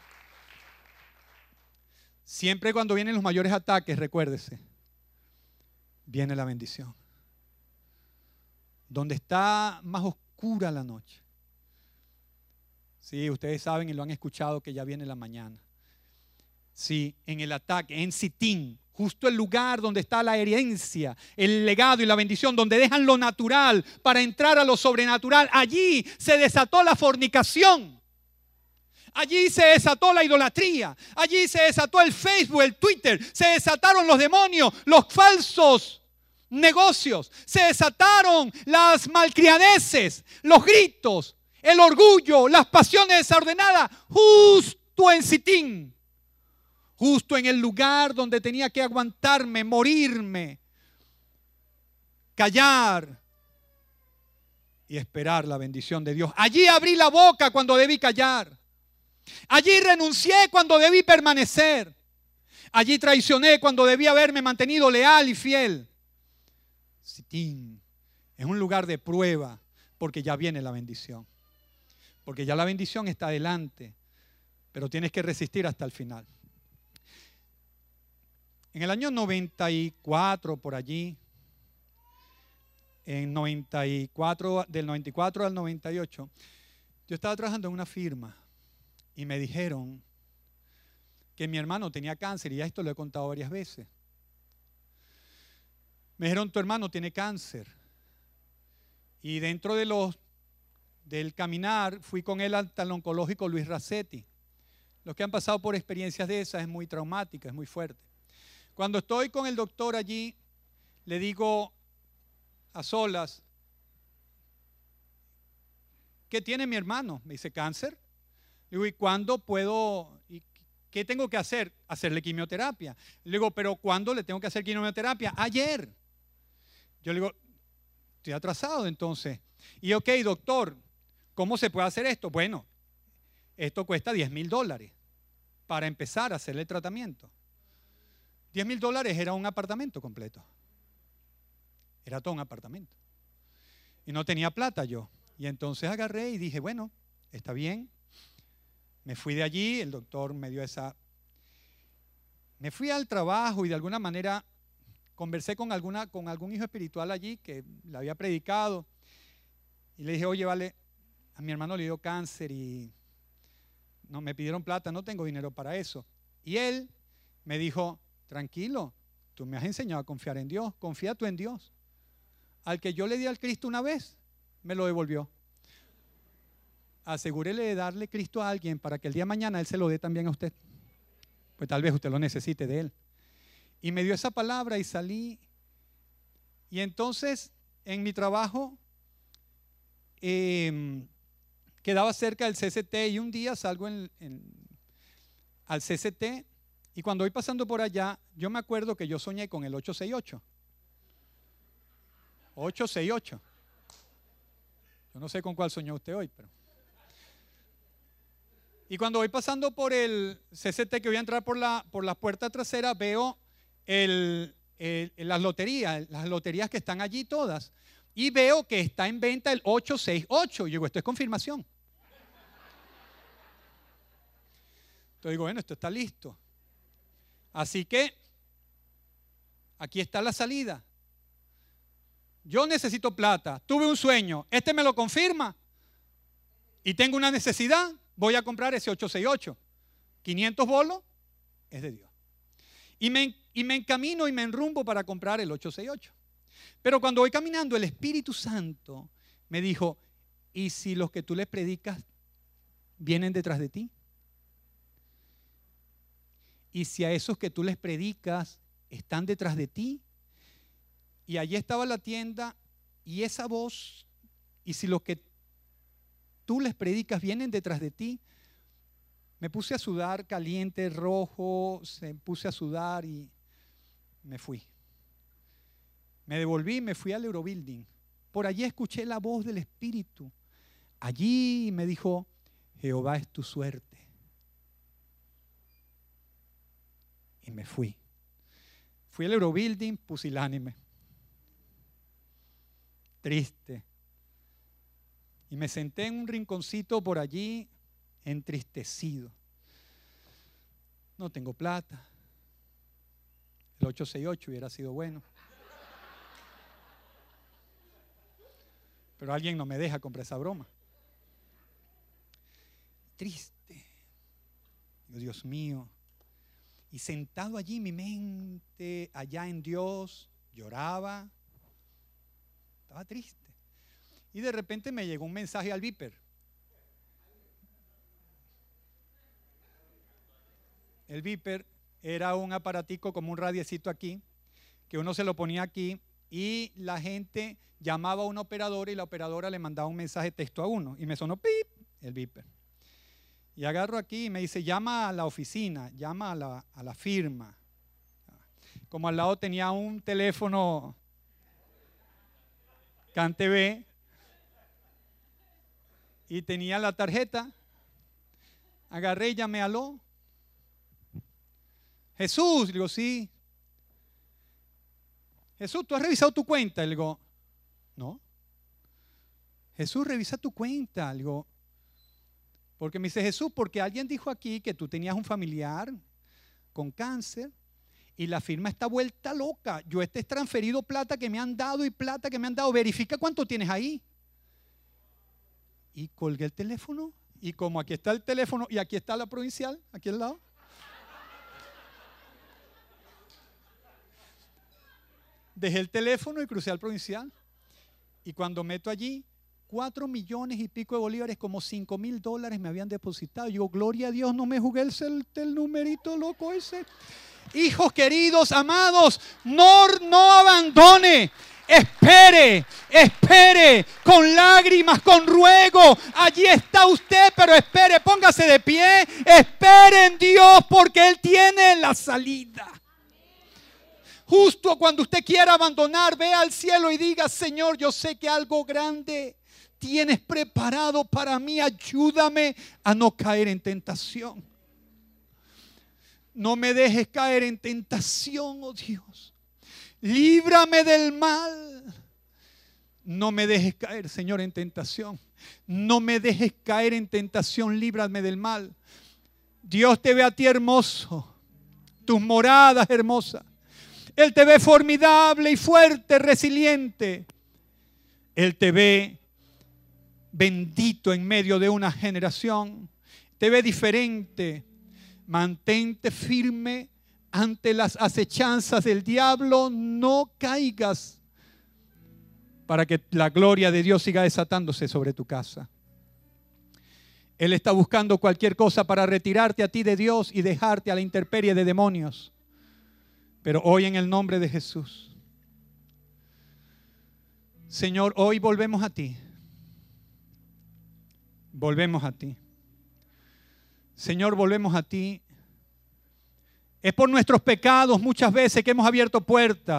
Siempre cuando vienen los mayores ataques, recuérdese, viene la bendición. Donde está más oscura la noche. Sí, ustedes saben y lo han escuchado que ya viene la mañana. Sí, en el ataque, en Sitín, justo el lugar donde está la herencia, el legado y la bendición, donde dejan lo natural para entrar a lo sobrenatural. Allí se desató la fornicación. Allí se desató la idolatría. Allí se desató el Facebook, el Twitter. Se desataron los demonios, los falsos negocios. Se desataron las malcriadeces, los gritos, el orgullo, las pasiones desordenadas. Justo en Sitín justo en el lugar donde tenía que aguantarme, morirme, callar y esperar la bendición de Dios. Allí abrí la boca cuando debí callar. Allí renuncié cuando debí permanecer. Allí traicioné cuando debí haberme mantenido leal y fiel. Sitín es un lugar de prueba porque ya viene la bendición. Porque ya la bendición está adelante, pero tienes que resistir hasta el final. En el año 94, por allí, en 94, del 94 al 98, yo estaba trabajando en una firma y me dijeron que mi hermano tenía cáncer y ya esto lo he contado varias veces. Me dijeron, tu hermano tiene cáncer. Y dentro de los, del caminar fui con él al, oncológico Luis Racetti. Los que han pasado por experiencias de esas es muy traumática, es muy fuerte. Cuando estoy con el doctor allí, le digo a solas, ¿qué tiene mi hermano? Me dice, cáncer. Le digo, ¿y cuándo puedo, y qué tengo que hacer? Hacerle quimioterapia. Le digo, ¿pero cuándo le tengo que hacer quimioterapia? Ayer. Yo le digo, estoy atrasado entonces. Y ok, doctor, ¿cómo se puede hacer esto? Bueno, esto cuesta 10 mil dólares para empezar a hacerle tratamiento. 10 mil dólares era un apartamento completo. Era todo un apartamento. Y no tenía plata yo. Y entonces agarré y dije, bueno, está bien. Me fui de allí, el doctor me dio esa... Me fui al trabajo y de alguna manera conversé con, alguna, con algún hijo espiritual allí que le había predicado. Y le dije, oye, vale, a mi hermano le dio cáncer y no, me pidieron plata, no tengo dinero para eso. Y él me dijo, Tranquilo, tú me has enseñado a confiar en Dios, confía tú en Dios. Al que yo le di al Cristo una vez, me lo devolvió. asegúrele de darle Cristo a alguien para que el día de mañana Él se lo dé también a usted. Pues tal vez usted lo necesite de Él. Y me dio esa palabra y salí. Y entonces en mi trabajo em, quedaba cerca del CCT y un día salgo en, al CCT y cuando voy pasando por allá, yo me acuerdo que yo soñé con el 868. 868. Yo no sé con cuál soñó usted hoy, pero... Y cuando voy pasando por el CCT, que voy a entrar por la, por la puerta trasera, veo el, las loterías, las loterías que están allí todas. Y veo que está en venta el 868. Y digo, esto es confirmación. Entonces digo, bueno, esto está listo. Así que aquí está la salida. Yo necesito plata, tuve un sueño, este me lo confirma y tengo una necesidad voy a comprar ese 868. 500 bolos es de Dios. Y me, y me encamino y me enrumbo para comprar el 868. Pero cuando voy caminando, el Espíritu Santo me dijo, ¿y si los que tú les predicas vienen detrás de ti? ¿Y si a esos que tú les predicas están detrás de ti? Y allí estaba la tienda y esa voz, y si los que tú les predicas, vienen detrás de ti. Me puse a sudar caliente, rojo, se puse a sudar y me fui. Me devolví, me fui al Eurobuilding. Por allí escuché la voz del Espíritu. Allí me dijo, Jehová es tu suerte. Y me fui. Fui al Eurobuilding pusilánime. Triste y me senté en un rinconcito por allí entristecido. No tengo plata. El 868 hubiera sido bueno. Pero alguien no me deja comprar esa broma. Triste. Dios mío. Y sentado allí mi mente, allá en Dios, lloraba. Estaba triste. Y de repente me llegó un mensaje al Viper. El Viper era un aparatico como un radiecito aquí, que uno se lo ponía aquí y la gente llamaba a una operadora y la operadora le mandaba un mensaje texto a uno. Y me sonó pip, el Viper. Y agarro aquí y me dice, llama a la oficina, llama a la, a la firma. Como al lado tenía un teléfono CanTV, y tenía la tarjeta. Agarré y llamé aló. Jesús, digo, sí. Jesús, ¿tú has revisado tu cuenta? Le digo, no. Jesús, revisa tu cuenta. Le digo, porque me dice Jesús, porque alguien dijo aquí que tú tenías un familiar con cáncer y la firma está vuelta loca. Yo este es transferido plata que me han dado y plata que me han dado. Verifica cuánto tienes ahí. Y colgué el teléfono y como aquí está el teléfono y aquí está la provincial, aquí al lado. Dejé el teléfono y crucé al provincial. Y cuando meto allí, cuatro millones y pico de bolívares, como cinco mil dólares me habían depositado. Yo, gloria a Dios, no me jugué el, el numerito loco ese. Hijos queridos, amados, no, no abandone Espere, espere, con lágrimas, con ruego. Allí está usted, pero espere, póngase de pie. Espere en Dios porque Él tiene la salida. Justo cuando usted quiera abandonar, vea al cielo y diga, Señor, yo sé que algo grande tienes preparado para mí. Ayúdame a no caer en tentación. No me dejes caer en tentación, oh Dios líbrame del mal. No me dejes caer, Señor, en tentación. No me dejes caer en tentación, líbrame del mal. Dios te ve a ti hermoso, tus moradas hermosas. Él te ve formidable y fuerte, resiliente. Él te ve bendito en medio de una generación. Te ve diferente. Mantente firme ante las acechanzas del diablo, no caigas para que la gloria de Dios siga desatándose sobre tu casa. Él está buscando cualquier cosa para retirarte a ti de Dios y dejarte a la intemperie de demonios. Pero hoy en el nombre de Jesús, Señor, hoy volvemos a ti. Volvemos a ti. Señor, volvemos a ti. Es por nuestros pecados muchas veces que hemos abierto puertas